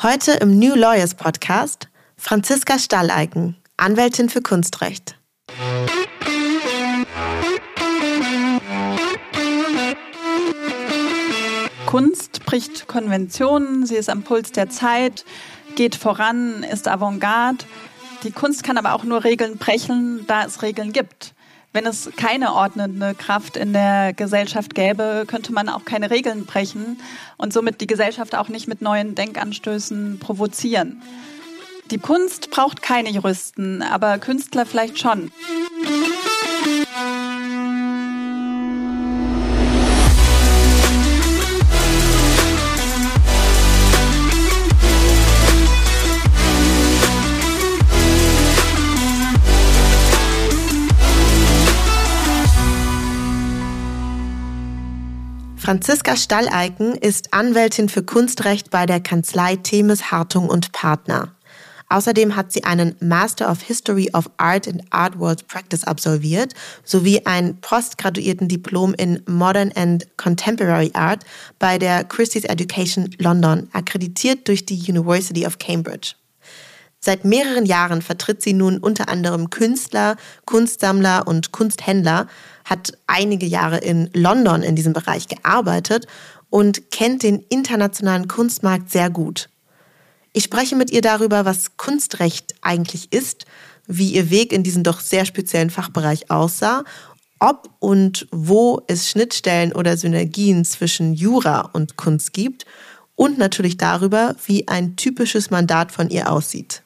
Heute im New Lawyers Podcast Franziska Stalleiken, Anwältin für Kunstrecht. Kunst bricht Konventionen, sie ist am Puls der Zeit, geht voran, ist Avantgarde. Die Kunst kann aber auch nur Regeln brechen, da es Regeln gibt. Wenn es keine ordnende Kraft in der Gesellschaft gäbe, könnte man auch keine Regeln brechen und somit die Gesellschaft auch nicht mit neuen Denkanstößen provozieren. Die Kunst braucht keine Juristen, aber Künstler vielleicht schon. Franziska Stalleiken ist Anwältin für Kunstrecht bei der Kanzlei Themis Hartung und Partner. Außerdem hat sie einen Master of History of Art and Art World Practice absolviert sowie ein postgraduierten Diplom in Modern and Contemporary Art bei der Christie's Education London, akkreditiert durch die University of Cambridge. Seit mehreren Jahren vertritt sie nun unter anderem Künstler, Kunstsammler und Kunsthändler, hat einige Jahre in London in diesem Bereich gearbeitet und kennt den internationalen Kunstmarkt sehr gut. Ich spreche mit ihr darüber, was Kunstrecht eigentlich ist, wie ihr Weg in diesen doch sehr speziellen Fachbereich aussah, ob und wo es Schnittstellen oder Synergien zwischen Jura und Kunst gibt und natürlich darüber, wie ein typisches Mandat von ihr aussieht.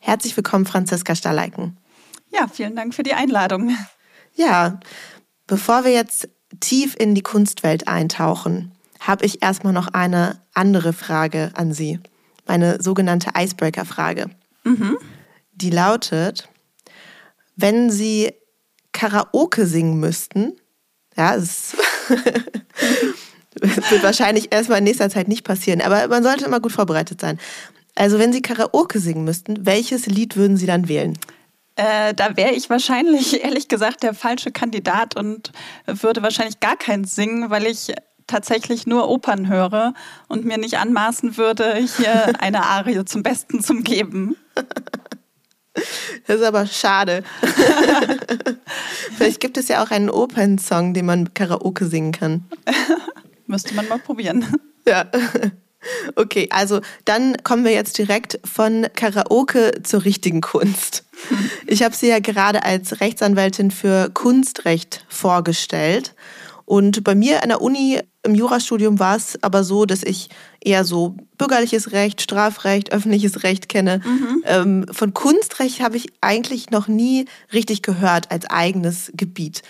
Herzlich willkommen, Franziska Stalleiken. Ja, vielen Dank für die Einladung. Ja, bevor wir jetzt tief in die Kunstwelt eintauchen, habe ich erstmal noch eine andere Frage an Sie. Meine sogenannte Icebreaker-Frage. Mhm. Die lautet, wenn Sie Karaoke singen müssten, ja, es wird wahrscheinlich erstmal in nächster Zeit nicht passieren, aber man sollte immer gut vorbereitet sein. Also wenn Sie Karaoke singen müssten, welches Lied würden Sie dann wählen? Äh, da wäre ich wahrscheinlich, ehrlich gesagt, der falsche Kandidat und würde wahrscheinlich gar keins singen, weil ich tatsächlich nur Opern höre und mir nicht anmaßen würde, hier eine Arie zum Besten zu geben. Das ist aber schade. Vielleicht gibt es ja auch einen Opernsong, den man Karaoke singen kann. Müsste man mal probieren. Ja. Okay, also dann kommen wir jetzt direkt von Karaoke zur richtigen Kunst. Ich habe Sie ja gerade als Rechtsanwältin für Kunstrecht vorgestellt. Und bei mir an der Uni im Jurastudium war es aber so, dass ich eher so bürgerliches Recht, Strafrecht, öffentliches Recht kenne. Mhm. Ähm, von Kunstrecht habe ich eigentlich noch nie richtig gehört als eigenes Gebiet.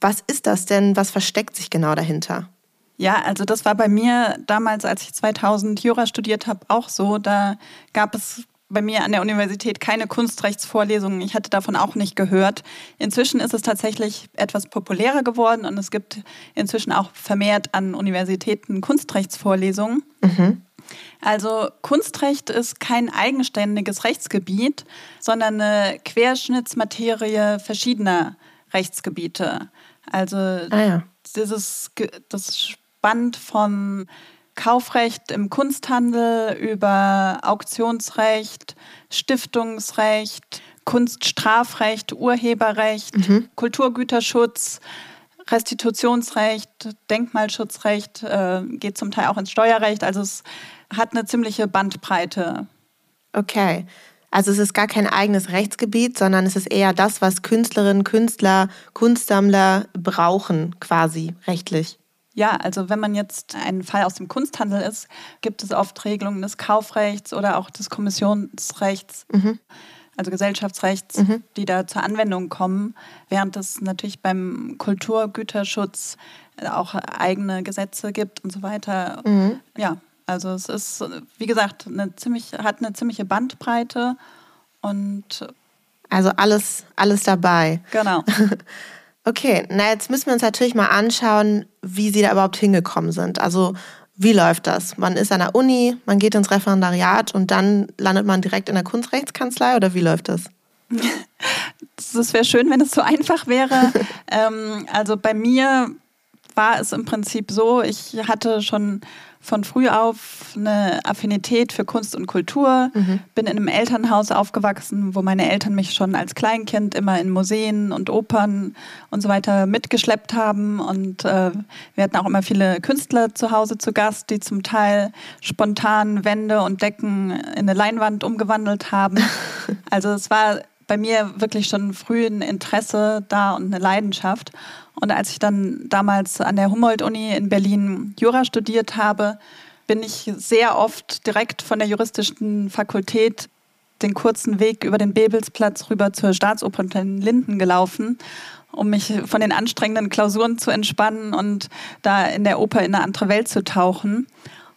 Was ist das denn? Was versteckt sich genau dahinter? Ja, also das war bei mir damals, als ich 2000 Jura studiert habe, auch so. Da gab es bei mir an der Universität keine Kunstrechtsvorlesungen. Ich hatte davon auch nicht gehört. Inzwischen ist es tatsächlich etwas populärer geworden und es gibt inzwischen auch vermehrt an Universitäten Kunstrechtsvorlesungen. Mhm. Also Kunstrecht ist kein eigenständiges Rechtsgebiet, sondern eine Querschnittsmaterie verschiedener Rechtsgebiete. Also ah ja. dieses das Band von Kaufrecht im Kunsthandel über Auktionsrecht, Stiftungsrecht, Kunststrafrecht, Urheberrecht, mhm. Kulturgüterschutz, Restitutionsrecht, Denkmalschutzrecht, äh, geht zum Teil auch ins Steuerrecht. Also es hat eine ziemliche Bandbreite. Okay. Also es ist gar kein eigenes Rechtsgebiet, sondern es ist eher das, was Künstlerinnen, Künstler, Kunstsammler brauchen, quasi rechtlich. Ja, also wenn man jetzt ein Fall aus dem Kunsthandel ist, gibt es oft Regelungen des Kaufrechts oder auch des Kommissionsrechts, mhm. also Gesellschaftsrechts, mhm. die da zur Anwendung kommen, während es natürlich beim Kulturgüterschutz auch eigene Gesetze gibt und so weiter. Mhm. Ja, also es ist, wie gesagt, eine ziemlich, hat eine ziemliche Bandbreite und also alles, alles dabei. Genau. Okay, na jetzt müssen wir uns natürlich mal anschauen, wie Sie da überhaupt hingekommen sind. Also wie läuft das? Man ist an der Uni, man geht ins Referendariat und dann landet man direkt in der Kunstrechtskanzlei oder wie läuft das? Das wäre schön, wenn es so einfach wäre. ähm, also bei mir war es im Prinzip so, ich hatte schon von früh auf eine Affinität für Kunst und Kultur, mhm. bin in einem Elternhaus aufgewachsen, wo meine Eltern mich schon als Kleinkind immer in Museen und Opern und so weiter mitgeschleppt haben. Und äh, wir hatten auch immer viele Künstler zu Hause zu Gast, die zum Teil spontan Wände und Decken in eine Leinwand umgewandelt haben. Also es war bei mir wirklich schon früh ein Interesse da und eine Leidenschaft. Und als ich dann damals an der Humboldt-Uni in Berlin Jura studiert habe, bin ich sehr oft direkt von der juristischen Fakultät den kurzen Weg über den Bebelsplatz rüber zur Staatsoper in Linden gelaufen, um mich von den anstrengenden Klausuren zu entspannen und da in der Oper in eine andere Welt zu tauchen.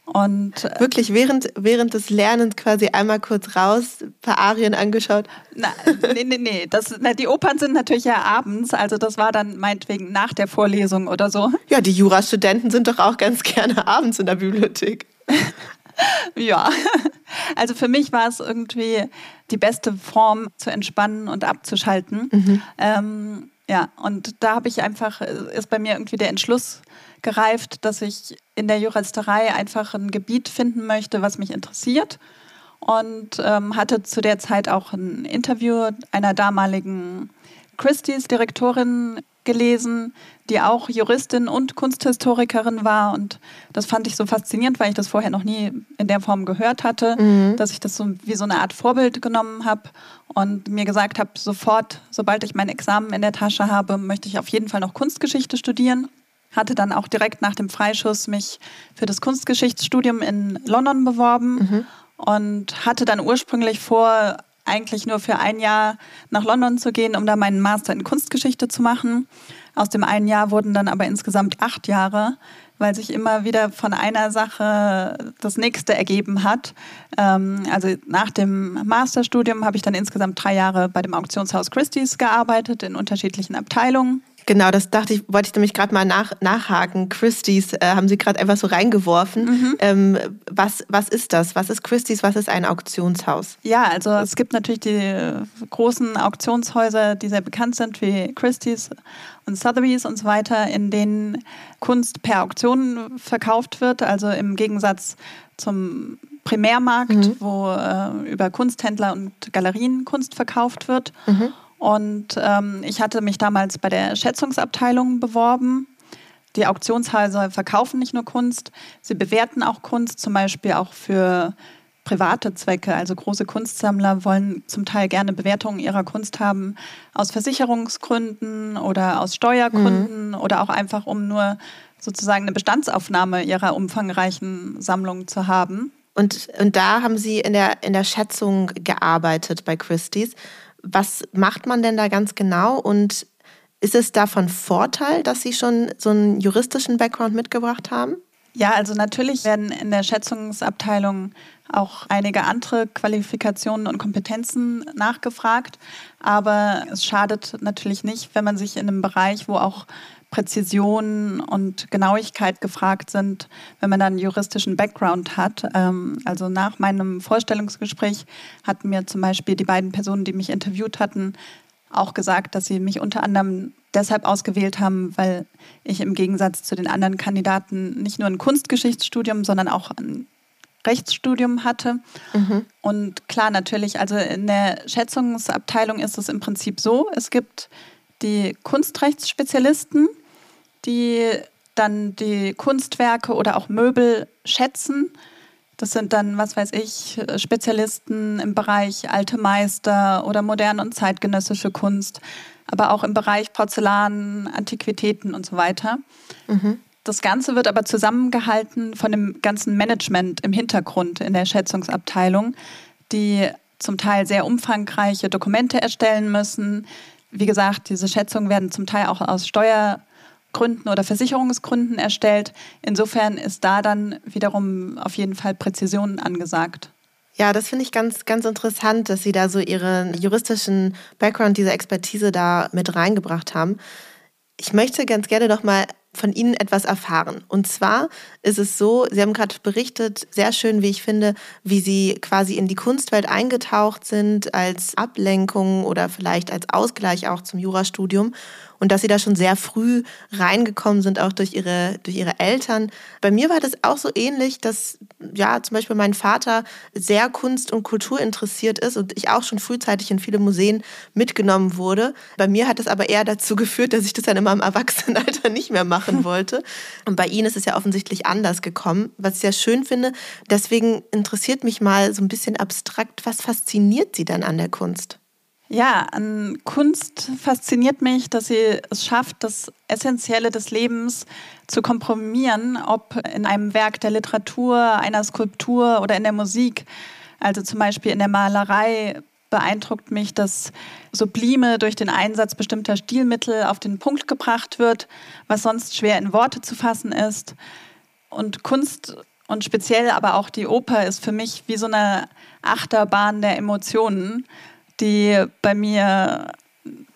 Und äh, wirklich während, während des Lernens quasi einmal kurz raus, ein paar Arien angeschaut. Na, nee, nee, nee. Das, na, die Opern sind natürlich ja abends, also das war dann meinetwegen nach der Vorlesung oder so. Ja, die Jurastudenten sind doch auch ganz gerne abends in der Bibliothek. ja, also für mich war es irgendwie die beste Form zu entspannen und abzuschalten. Mhm. Ähm, ja, und da habe ich einfach, ist bei mir irgendwie der Entschluss gereift, dass ich in der Juristerei einfach ein Gebiet finden möchte, was mich interessiert. Und ähm, hatte zu der Zeit auch ein Interview einer damaligen Christie's Direktorin gelesen, die auch Juristin und Kunsthistorikerin war. Und das fand ich so faszinierend, weil ich das vorher noch nie in der Form gehört hatte, mhm. dass ich das so wie so eine Art Vorbild genommen habe und mir gesagt habe, sofort, sobald ich mein Examen in der Tasche habe, möchte ich auf jeden Fall noch Kunstgeschichte studieren. Hatte dann auch direkt nach dem Freischuss mich für das Kunstgeschichtsstudium in London beworben mhm. und hatte dann ursprünglich vor, eigentlich nur für ein Jahr nach London zu gehen, um da meinen Master in Kunstgeschichte zu machen. Aus dem einen Jahr wurden dann aber insgesamt acht Jahre, weil sich immer wieder von einer Sache das nächste ergeben hat. Ähm, also nach dem Masterstudium habe ich dann insgesamt drei Jahre bei dem Auktionshaus Christie's gearbeitet in unterschiedlichen Abteilungen. Genau, das dachte ich, wollte ich nämlich gerade mal nach, nachhaken. Christie's äh, haben Sie gerade einfach so reingeworfen. Mhm. Ähm, was, was ist das? Was ist Christie's? Was ist ein Auktionshaus? Ja, also es gibt natürlich die großen Auktionshäuser, die sehr bekannt sind, wie Christie's und Sotheby's und so weiter, in denen Kunst per Auktion verkauft wird. Also im Gegensatz zum Primärmarkt, mhm. wo äh, über Kunsthändler und Galerien Kunst verkauft wird. Mhm. Und ähm, ich hatte mich damals bei der Schätzungsabteilung beworben. Die Auktionshäuser verkaufen nicht nur Kunst, sie bewerten auch Kunst, zum Beispiel auch für private Zwecke. Also große Kunstsammler wollen zum Teil gerne Bewertungen ihrer Kunst haben aus Versicherungsgründen oder aus Steuergründen mhm. oder auch einfach, um nur sozusagen eine Bestandsaufnahme ihrer umfangreichen Sammlung zu haben. Und, und da haben Sie in der, in der Schätzung gearbeitet bei Christie's. Was macht man denn da ganz genau und ist es davon Vorteil, dass Sie schon so einen juristischen Background mitgebracht haben? Ja, also natürlich werden in der Schätzungsabteilung auch einige andere Qualifikationen und Kompetenzen nachgefragt. Aber es schadet natürlich nicht, wenn man sich in einem Bereich, wo auch Präzision und Genauigkeit gefragt sind, wenn man dann einen juristischen Background hat. Ähm, also nach meinem Vorstellungsgespräch hatten mir zum Beispiel die beiden Personen, die mich interviewt hatten, auch gesagt, dass sie mich unter anderem deshalb ausgewählt haben, weil ich im Gegensatz zu den anderen Kandidaten nicht nur ein Kunstgeschichtsstudium, sondern auch ein Rechtsstudium hatte. Mhm. Und klar, natürlich, also in der Schätzungsabteilung ist es im Prinzip so, es gibt die Kunstrechtsspezialisten, die dann die Kunstwerke oder auch Möbel schätzen. Das sind dann, was weiß ich, Spezialisten im Bereich alte Meister oder moderne und zeitgenössische Kunst, aber auch im Bereich Porzellan, Antiquitäten und so weiter. Mhm. Das Ganze wird aber zusammengehalten von dem ganzen Management im Hintergrund in der Schätzungsabteilung, die zum Teil sehr umfangreiche Dokumente erstellen müssen, wie gesagt, diese Schätzungen werden zum Teil auch aus Steuergründen oder Versicherungsgründen erstellt. Insofern ist da dann wiederum auf jeden Fall Präzision angesagt. Ja, das finde ich ganz, ganz interessant, dass Sie da so Ihren juristischen Background, diese Expertise da mit reingebracht haben. Ich möchte ganz gerne noch mal von Ihnen etwas erfahren. Und zwar ist es so, Sie haben gerade berichtet, sehr schön, wie ich finde, wie Sie quasi in die Kunstwelt eingetaucht sind als Ablenkung oder vielleicht als Ausgleich auch zum Jurastudium. Und dass sie da schon sehr früh reingekommen sind, auch durch ihre, durch ihre Eltern. Bei mir war das auch so ähnlich, dass ja zum Beispiel mein Vater sehr Kunst und Kultur interessiert ist und ich auch schon frühzeitig in viele Museen mitgenommen wurde. Bei mir hat es aber eher dazu geführt, dass ich das dann immer im Erwachsenenalter nicht mehr machen wollte. Und bei Ihnen ist es ja offensichtlich anders gekommen, was ich sehr schön finde. Deswegen interessiert mich mal so ein bisschen abstrakt, was fasziniert Sie denn an der Kunst? Ja, an Kunst fasziniert mich, dass sie es schafft, das Essentielle des Lebens zu komprimieren, ob in einem Werk der Literatur, einer Skulptur oder in der Musik. Also zum Beispiel in der Malerei beeindruckt mich, dass Sublime durch den Einsatz bestimmter Stilmittel auf den Punkt gebracht wird, was sonst schwer in Worte zu fassen ist. Und Kunst und speziell aber auch die Oper ist für mich wie so eine Achterbahn der Emotionen die bei mir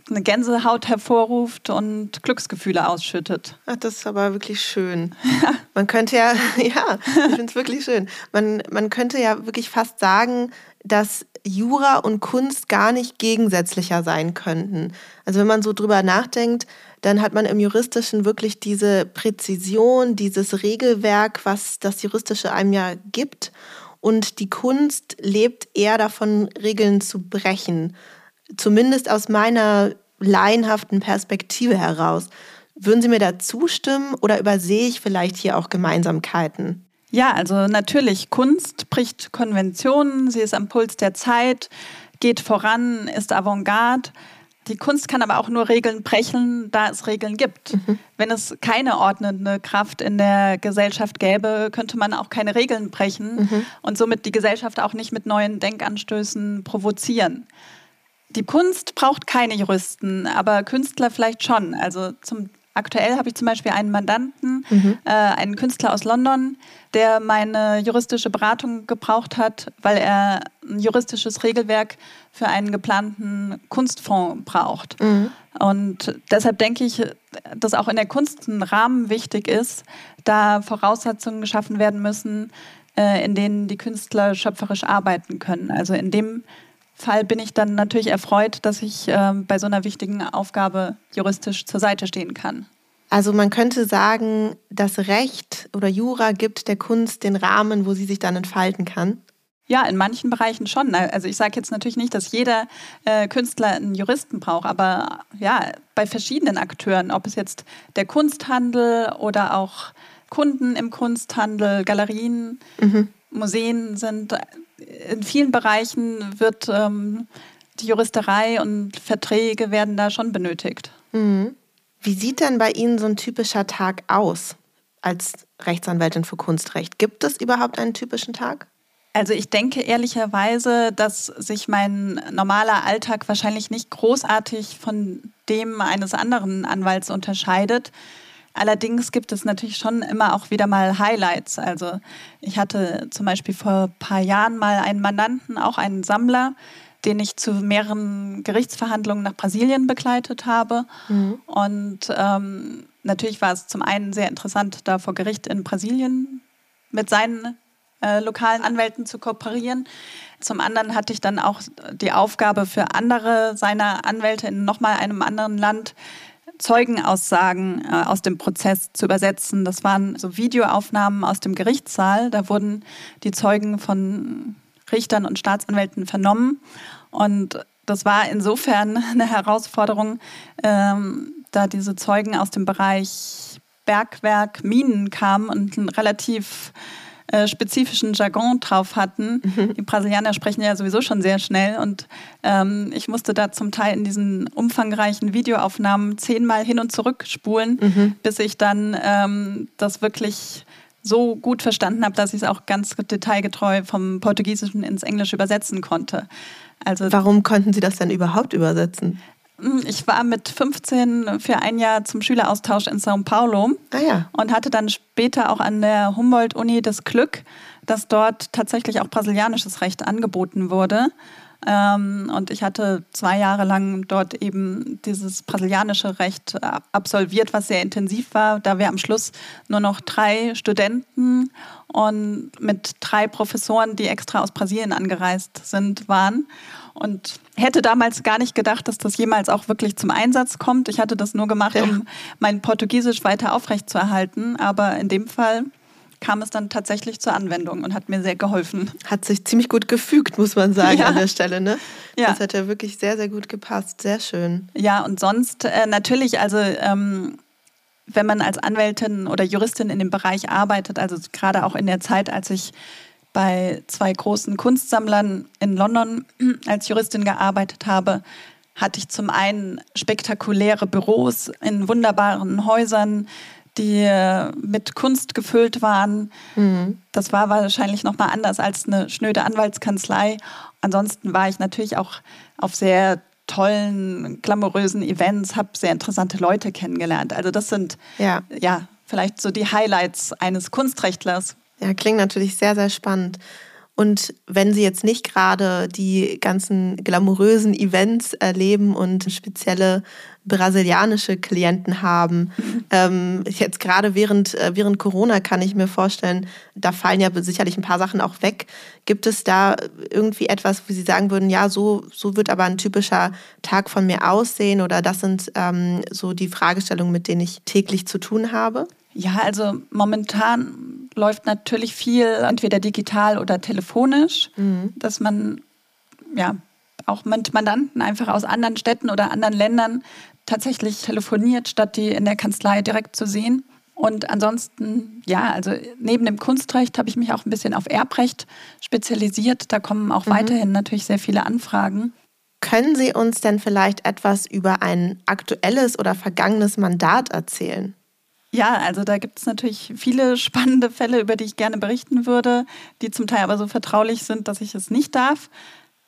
eine Gänsehaut hervorruft und Glücksgefühle ausschüttet. Ach, das ist aber wirklich schön. Man könnte ja, ja, ich finde es wirklich schön. Man, man könnte ja wirklich fast sagen, dass Jura und Kunst gar nicht gegensätzlicher sein könnten. Also wenn man so drüber nachdenkt, dann hat man im Juristischen wirklich diese Präzision, dieses Regelwerk, was das Juristische einem ja gibt. Und die Kunst lebt eher davon, Regeln zu brechen. Zumindest aus meiner laienhaften Perspektive heraus. Würden Sie mir da zustimmen oder übersehe ich vielleicht hier auch Gemeinsamkeiten? Ja, also natürlich, Kunst bricht Konventionen, sie ist am Puls der Zeit, geht voran, ist Avantgarde. Die Kunst kann aber auch nur Regeln brechen, da es Regeln gibt. Mhm. Wenn es keine ordnende Kraft in der Gesellschaft gäbe, könnte man auch keine Regeln brechen mhm. und somit die Gesellschaft auch nicht mit neuen Denkanstößen provozieren. Die Kunst braucht keine Juristen, aber Künstler vielleicht schon. Also zum Aktuell habe ich zum Beispiel einen Mandanten, mhm. äh, einen Künstler aus London, der meine juristische Beratung gebraucht hat, weil er ein juristisches Regelwerk für einen geplanten Kunstfonds braucht. Mhm. Und deshalb denke ich, dass auch in der Kunst ein Rahmen wichtig ist, da Voraussetzungen geschaffen werden müssen, äh, in denen die Künstler schöpferisch arbeiten können. Also in dem Fall bin ich dann natürlich erfreut, dass ich äh, bei so einer wichtigen Aufgabe juristisch zur Seite stehen kann. Also man könnte sagen, das Recht oder Jura gibt der Kunst den Rahmen, wo sie sich dann entfalten kann. Ja, in manchen Bereichen schon. Also ich sage jetzt natürlich nicht, dass jeder äh, Künstler einen Juristen braucht, aber ja, bei verschiedenen Akteuren, ob es jetzt der Kunsthandel oder auch Kunden im Kunsthandel, Galerien, mhm. Museen sind, in vielen Bereichen wird ähm, die Juristerei und Verträge werden da schon benötigt. Mhm. Wie sieht denn bei Ihnen so ein typischer Tag aus als Rechtsanwältin für Kunstrecht? Gibt es überhaupt einen typischen Tag? Also ich denke ehrlicherweise, dass sich mein normaler Alltag wahrscheinlich nicht großartig von dem eines anderen Anwalts unterscheidet. Allerdings gibt es natürlich schon immer auch wieder mal Highlights. Also ich hatte zum Beispiel vor ein paar Jahren mal einen Mandanten, auch einen Sammler, den ich zu mehreren Gerichtsverhandlungen nach Brasilien begleitet habe. Mhm. Und ähm, natürlich war es zum einen sehr interessant, da vor Gericht in Brasilien mit seinen äh, lokalen Anwälten zu kooperieren. Zum anderen hatte ich dann auch die Aufgabe für andere seiner Anwälte in nochmal einem anderen Land Zeugenaussagen äh, aus dem Prozess zu übersetzen. Das waren so Videoaufnahmen aus dem Gerichtssaal. Da wurden die Zeugen von Richtern und Staatsanwälten vernommen. Und das war insofern eine Herausforderung, ähm, da diese Zeugen aus dem Bereich Bergwerk, Minen kamen und einen relativ äh, spezifischen Jargon drauf hatten. Mhm. Die Brasilianer sprechen ja sowieso schon sehr schnell und ähm, ich musste da zum Teil in diesen umfangreichen Videoaufnahmen zehnmal hin und zurück spulen, mhm. bis ich dann ähm, das wirklich so gut verstanden habe, dass ich es auch ganz detailgetreu vom Portugiesischen ins Englische übersetzen konnte. Also, Warum konnten Sie das denn überhaupt übersetzen? Hm, ich war mit 15 für ein Jahr zum Schüleraustausch in São Paulo ah, ja. und hatte dann später auch an der Humboldt-Uni das Glück, dass dort tatsächlich auch brasilianisches Recht angeboten wurde. Ähm, und ich hatte zwei Jahre lang dort eben dieses brasilianische Recht absolviert, was sehr intensiv war, da wir am Schluss nur noch drei Studenten und mit drei Professoren, die extra aus Brasilien angereist sind, waren. Und hätte damals gar nicht gedacht, dass das jemals auch wirklich zum Einsatz kommt. Ich hatte das nur gemacht, ja. um mein Portugiesisch weiter aufrechtzuerhalten. Aber in dem Fall kam es dann tatsächlich zur Anwendung und hat mir sehr geholfen. Hat sich ziemlich gut gefügt, muss man sagen, ja. an der Stelle. Ne? Ja. Das hat ja wirklich sehr, sehr gut gepasst. Sehr schön. Ja, und sonst äh, natürlich, also ähm, wenn man als Anwältin oder Juristin in dem Bereich arbeitet, also gerade auch in der Zeit, als ich bei zwei großen Kunstsammlern in London als Juristin gearbeitet habe, hatte ich zum einen spektakuläre Büros in wunderbaren Häusern, die mit Kunst gefüllt waren. Mhm. Das war wahrscheinlich noch mal anders als eine schnöde Anwaltskanzlei. Ansonsten war ich natürlich auch auf sehr tollen, glamourösen Events, habe sehr interessante Leute kennengelernt. Also das sind ja. ja vielleicht so die Highlights eines Kunstrechtlers. Ja, klingt natürlich sehr, sehr spannend. Und wenn Sie jetzt nicht gerade die ganzen glamourösen Events erleben und spezielle brasilianische Klienten haben, mhm. ähm, jetzt gerade während, äh, während Corona kann ich mir vorstellen, da fallen ja sicherlich ein paar Sachen auch weg. Gibt es da irgendwie etwas, wo Sie sagen würden, ja, so, so wird aber ein typischer Tag von mir aussehen oder das sind ähm, so die Fragestellungen, mit denen ich täglich zu tun habe? Ja, also momentan läuft natürlich viel entweder digital oder telefonisch, mhm. dass man ja auch mit Mandanten einfach aus anderen Städten oder anderen Ländern tatsächlich telefoniert, statt die in der Kanzlei direkt zu sehen. Und ansonsten, ja, also neben dem Kunstrecht habe ich mich auch ein bisschen auf Erbrecht spezialisiert. Da kommen auch mhm. weiterhin natürlich sehr viele Anfragen. Können Sie uns denn vielleicht etwas über ein aktuelles oder vergangenes Mandat erzählen? Ja, also da gibt es natürlich viele spannende Fälle, über die ich gerne berichten würde, die zum Teil aber so vertraulich sind, dass ich es nicht darf.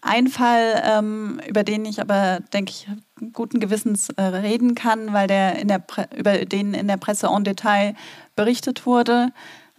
Ein Fall, ähm, über den ich aber, denke ich, guten Gewissens äh, reden kann, weil der in der über den in der Presse en Detail berichtet wurde,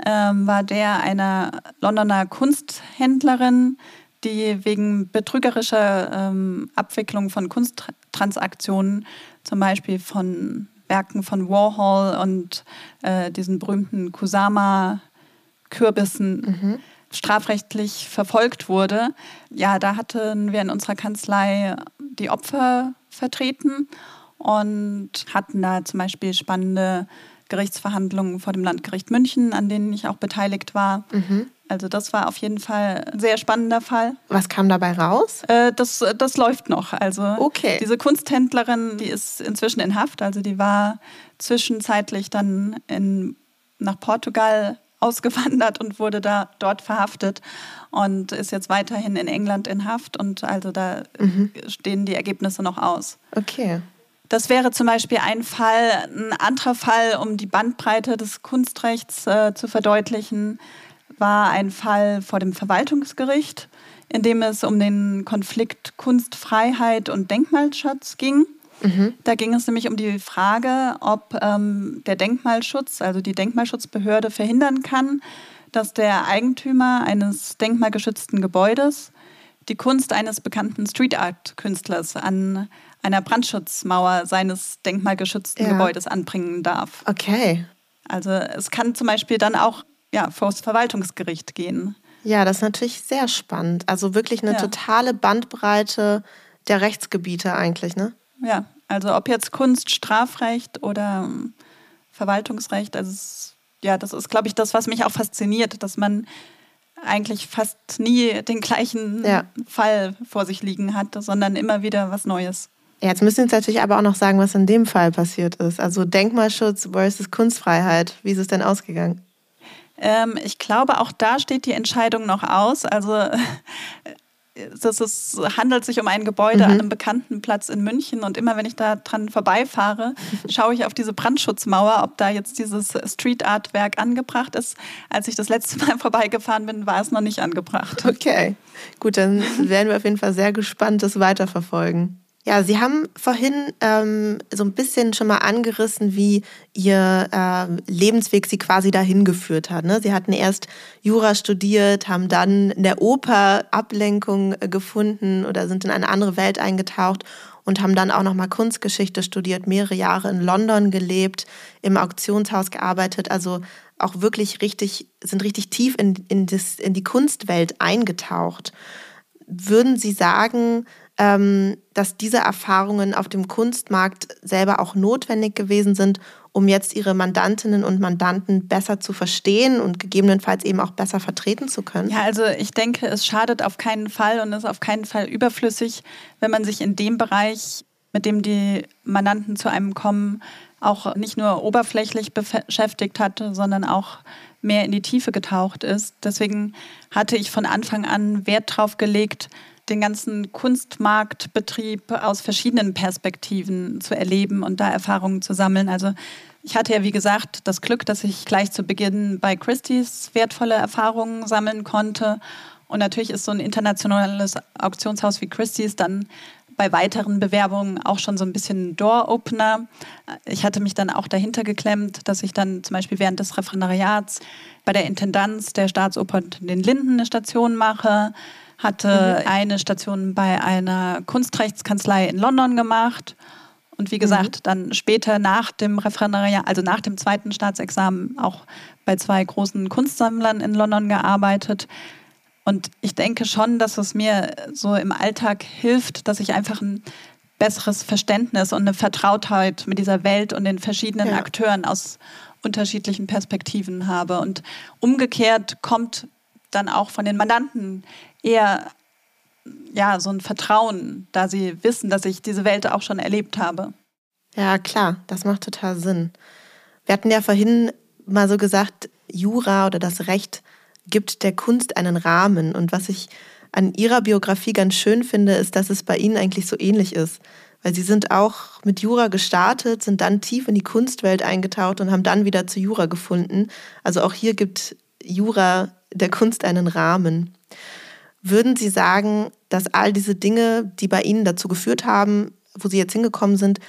ähm, war der einer Londoner Kunsthändlerin, die wegen betrügerischer ähm, Abwicklung von Kunsttransaktionen, zum Beispiel von Werken von Warhol und äh, diesen berühmten Kusama-Kürbissen mhm. strafrechtlich verfolgt wurde. Ja, da hatten wir in unserer Kanzlei die Opfer vertreten und hatten da zum Beispiel spannende Gerichtsverhandlungen vor dem Landgericht München, an denen ich auch beteiligt war. Mhm. Also das war auf jeden Fall ein sehr spannender Fall. Was kam dabei raus? Äh, das, das läuft noch. Also okay. diese Kunsthändlerin, die ist inzwischen in Haft. Also die war zwischenzeitlich dann in, nach Portugal ausgewandert und wurde da dort verhaftet und ist jetzt weiterhin in England in Haft. Und also da mhm. stehen die Ergebnisse noch aus. Okay. Das wäre zum Beispiel ein Fall, ein anderer Fall, um die Bandbreite des Kunstrechts äh, zu verdeutlichen war ein Fall vor dem Verwaltungsgericht, in dem es um den Konflikt Kunstfreiheit und Denkmalschutz ging. Mhm. Da ging es nämlich um die Frage, ob ähm, der Denkmalschutz, also die Denkmalschutzbehörde, verhindern kann, dass der Eigentümer eines denkmalgeschützten Gebäudes die Kunst eines bekannten Street Art Künstlers an einer Brandschutzmauer seines denkmalgeschützten ja. Gebäudes anbringen darf. Okay. Also es kann zum Beispiel dann auch ja, vor das Verwaltungsgericht gehen. Ja, das ist natürlich sehr spannend. Also wirklich eine ja. totale Bandbreite der Rechtsgebiete eigentlich, ne? Ja, also ob jetzt Kunst, Strafrecht oder ähm, Verwaltungsrecht, also es, ja, das ist, glaube ich, das, was mich auch fasziniert, dass man eigentlich fast nie den gleichen ja. Fall vor sich liegen hat, sondern immer wieder was Neues. Ja, jetzt müssen Sie uns natürlich aber auch noch sagen, was in dem Fall passiert ist. Also Denkmalschutz versus Kunstfreiheit. Wie ist es denn ausgegangen? Ähm, ich glaube, auch da steht die Entscheidung noch aus. Also ist, handelt sich um ein Gebäude mhm. an einem bekannten Platz in München und immer wenn ich da dran vorbeifahre, schaue ich auf diese Brandschutzmauer, ob da jetzt dieses Street Art Werk angebracht ist. Als ich das letzte Mal vorbeigefahren bin, war es noch nicht angebracht. Okay, gut, dann werden wir auf jeden Fall sehr gespannt, das weiterverfolgen. Ja, Sie haben vorhin ähm, so ein bisschen schon mal angerissen, wie Ihr äh, Lebensweg Sie quasi dahin geführt hat. Ne? Sie hatten erst Jura studiert, haben dann in der Oper Ablenkung äh, gefunden oder sind in eine andere Welt eingetaucht und haben dann auch noch mal Kunstgeschichte studiert, mehrere Jahre in London gelebt, im Auktionshaus gearbeitet, also auch wirklich richtig, sind richtig tief in, in, das, in die Kunstwelt eingetaucht. Würden Sie sagen, ähm, dass diese Erfahrungen auf dem Kunstmarkt selber auch notwendig gewesen sind, um jetzt ihre Mandantinnen und Mandanten besser zu verstehen und gegebenenfalls eben auch besser vertreten zu können? Ja, also ich denke, es schadet auf keinen Fall und ist auf keinen Fall überflüssig, wenn man sich in dem Bereich, mit dem die Mandanten zu einem kommen, auch nicht nur oberflächlich beschäftigt hat, sondern auch mehr in die Tiefe getaucht ist. Deswegen hatte ich von Anfang an Wert darauf gelegt, den ganzen Kunstmarktbetrieb aus verschiedenen Perspektiven zu erleben und da Erfahrungen zu sammeln. Also ich hatte ja, wie gesagt, das Glück, dass ich gleich zu Beginn bei Christie's wertvolle Erfahrungen sammeln konnte. Und natürlich ist so ein internationales Auktionshaus wie Christie's dann bei weiteren Bewerbungen auch schon so ein bisschen Door-Opener. Ich hatte mich dann auch dahinter geklemmt, dass ich dann zum Beispiel während des Referendariats bei der Intendanz der Staatsoper den Linden eine Station mache hatte mhm. eine Station bei einer Kunstrechtskanzlei in London gemacht und wie gesagt, mhm. dann später nach dem Referendariat, also nach dem zweiten Staatsexamen, auch bei zwei großen Kunstsammlern in London gearbeitet. Und ich denke schon, dass es mir so im Alltag hilft, dass ich einfach ein besseres Verständnis und eine Vertrautheit mit dieser Welt und den verschiedenen ja. Akteuren aus unterschiedlichen Perspektiven habe. Und umgekehrt kommt dann auch von den Mandanten eher ja, so ein Vertrauen, da sie wissen, dass ich diese Welt auch schon erlebt habe. Ja, klar, das macht total Sinn. Wir hatten ja vorhin mal so gesagt, Jura oder das Recht gibt der Kunst einen Rahmen. Und was ich an Ihrer Biografie ganz schön finde, ist, dass es bei Ihnen eigentlich so ähnlich ist. Weil Sie sind auch mit Jura gestartet, sind dann tief in die Kunstwelt eingetaucht und haben dann wieder zu Jura gefunden. Also auch hier gibt Jura der Kunst einen Rahmen. Würden Sie sagen, dass all diese Dinge, die bei Ihnen dazu geführt haben, wo Sie jetzt hingekommen sind,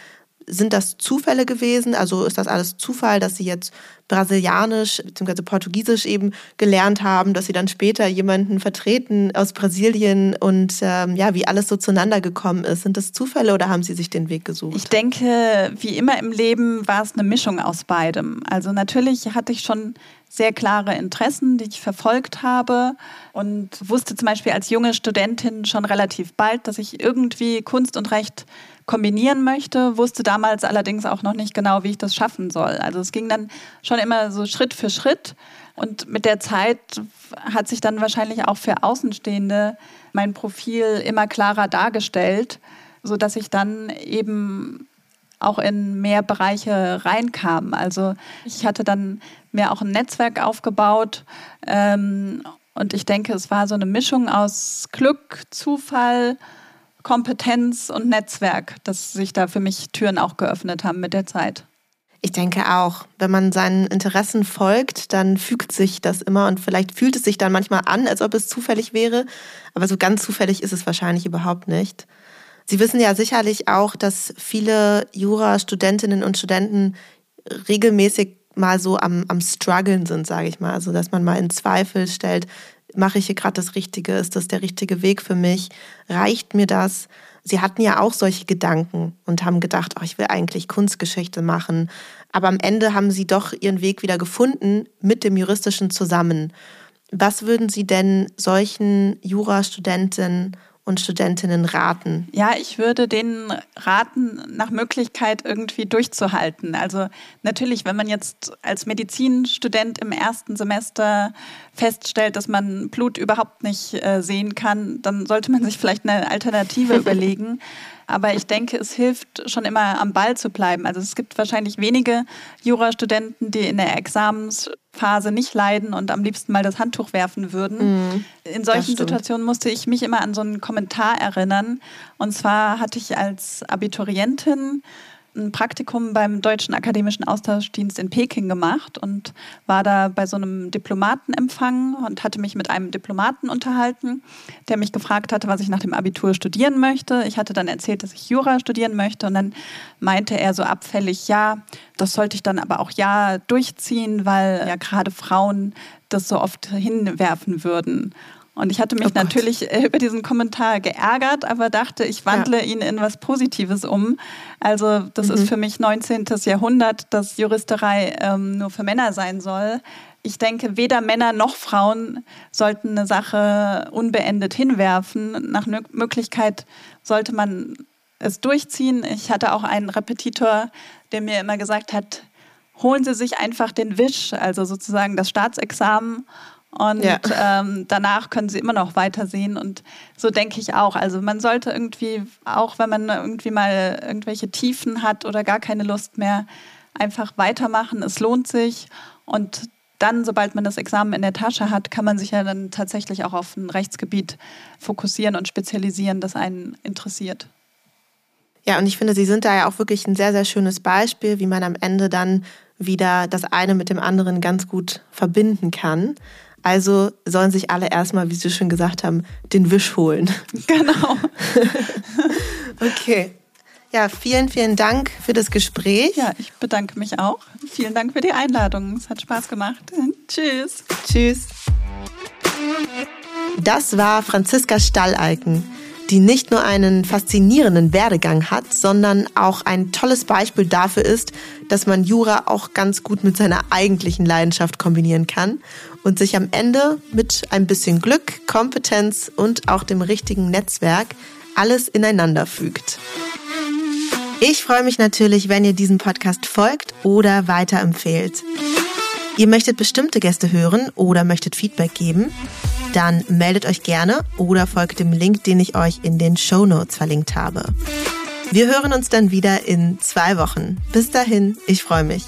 sind das Zufälle gewesen? Also ist das alles Zufall, dass Sie jetzt Brasilianisch bzw. Portugiesisch eben gelernt haben, dass Sie dann später jemanden vertreten aus Brasilien und ähm, ja, wie alles so zueinander gekommen ist? Sind das Zufälle oder haben Sie sich den Weg gesucht? Ich denke, wie immer im Leben war es eine Mischung aus beidem. Also natürlich hatte ich schon sehr klare Interessen, die ich verfolgt habe und wusste zum Beispiel als junge Studentin schon relativ bald, dass ich irgendwie Kunst und Recht kombinieren möchte, wusste damals allerdings auch noch nicht genau, wie ich das schaffen soll. Also es ging dann schon immer so Schritt für Schritt und mit der Zeit hat sich dann wahrscheinlich auch für Außenstehende mein Profil immer klarer dargestellt, sodass ich dann eben auch in mehr Bereiche reinkam. Also ich hatte dann mir auch ein Netzwerk aufgebaut ähm, und ich denke, es war so eine Mischung aus Glück, Zufall, Kompetenz und Netzwerk, dass sich da für mich Türen auch geöffnet haben mit der Zeit. Ich denke auch, wenn man seinen Interessen folgt, dann fügt sich das immer und vielleicht fühlt es sich dann manchmal an, als ob es zufällig wäre, aber so ganz zufällig ist es wahrscheinlich überhaupt nicht. Sie wissen ja sicherlich auch, dass viele Jura-Studentinnen und Studenten regelmäßig mal so am, am struggeln sind, sage ich mal. Also dass man mal in Zweifel stellt, mache ich hier gerade das Richtige? Ist das der richtige Weg für mich? Reicht mir das? Sie hatten ja auch solche Gedanken und haben gedacht, oh, ich will eigentlich Kunstgeschichte machen. Aber am Ende haben Sie doch Ihren Weg wieder gefunden mit dem Juristischen zusammen. Was würden Sie denn solchen Jurastudenten und Studentinnen raten? Ja, ich würde denen raten, nach Möglichkeit irgendwie durchzuhalten. Also natürlich, wenn man jetzt als Medizinstudent im ersten Semester feststellt, dass man Blut überhaupt nicht äh, sehen kann, dann sollte man sich vielleicht eine Alternative überlegen. Aber ich denke, es hilft schon immer am Ball zu bleiben. Also es gibt wahrscheinlich wenige Jurastudenten, die in der Examensphase nicht leiden und am liebsten mal das Handtuch werfen würden. Mhm, in solchen Situationen musste ich mich immer an so einen Kommentar erinnern. Und zwar hatte ich als Abiturientin ein Praktikum beim Deutschen Akademischen Austauschdienst in Peking gemacht und war da bei so einem Diplomatenempfang und hatte mich mit einem Diplomaten unterhalten, der mich gefragt hatte, was ich nach dem Abitur studieren möchte. Ich hatte dann erzählt, dass ich Jura studieren möchte und dann meinte er so abfällig, ja, das sollte ich dann aber auch ja durchziehen, weil ja gerade Frauen das so oft hinwerfen würden. Und ich hatte mich oh natürlich äh, über diesen Kommentar geärgert, aber dachte, ich wandle ja. ihn in was Positives um. Also das mhm. ist für mich 19. Jahrhundert, dass Juristerei ähm, nur für Männer sein soll. Ich denke, weder Männer noch Frauen sollten eine Sache unbeendet hinwerfen. Nach Möglichkeit sollte man es durchziehen. Ich hatte auch einen Repetitor, der mir immer gesagt hat, holen Sie sich einfach den Wisch, also sozusagen das Staatsexamen und ja. ähm, danach können sie immer noch weitersehen. Und so denke ich auch. Also man sollte irgendwie, auch wenn man irgendwie mal irgendwelche Tiefen hat oder gar keine Lust mehr, einfach weitermachen. Es lohnt sich. Und dann, sobald man das Examen in der Tasche hat, kann man sich ja dann tatsächlich auch auf ein Rechtsgebiet fokussieren und spezialisieren, das einen interessiert. Ja, und ich finde, Sie sind da ja auch wirklich ein sehr, sehr schönes Beispiel, wie man am Ende dann wieder das eine mit dem anderen ganz gut verbinden kann. Also sollen sich alle erstmal, wie Sie schon gesagt haben, den Wisch holen. Genau. okay. Ja, vielen, vielen Dank für das Gespräch. Ja, ich bedanke mich auch. Vielen Dank für die Einladung. Es hat Spaß gemacht. Tschüss. Tschüss. Das war Franziska Stalleiken die nicht nur einen faszinierenden Werdegang hat, sondern auch ein tolles Beispiel dafür ist, dass man Jura auch ganz gut mit seiner eigentlichen Leidenschaft kombinieren kann und sich am Ende mit ein bisschen Glück, Kompetenz und auch dem richtigen Netzwerk alles ineinander fügt. Ich freue mich natürlich, wenn ihr diesem Podcast folgt oder weiterempfehlt. Ihr möchtet bestimmte Gäste hören oder möchtet Feedback geben? dann meldet euch gerne oder folgt dem Link, den ich euch in den Show Notes verlinkt habe. Wir hören uns dann wieder in zwei Wochen. Bis dahin, ich freue mich.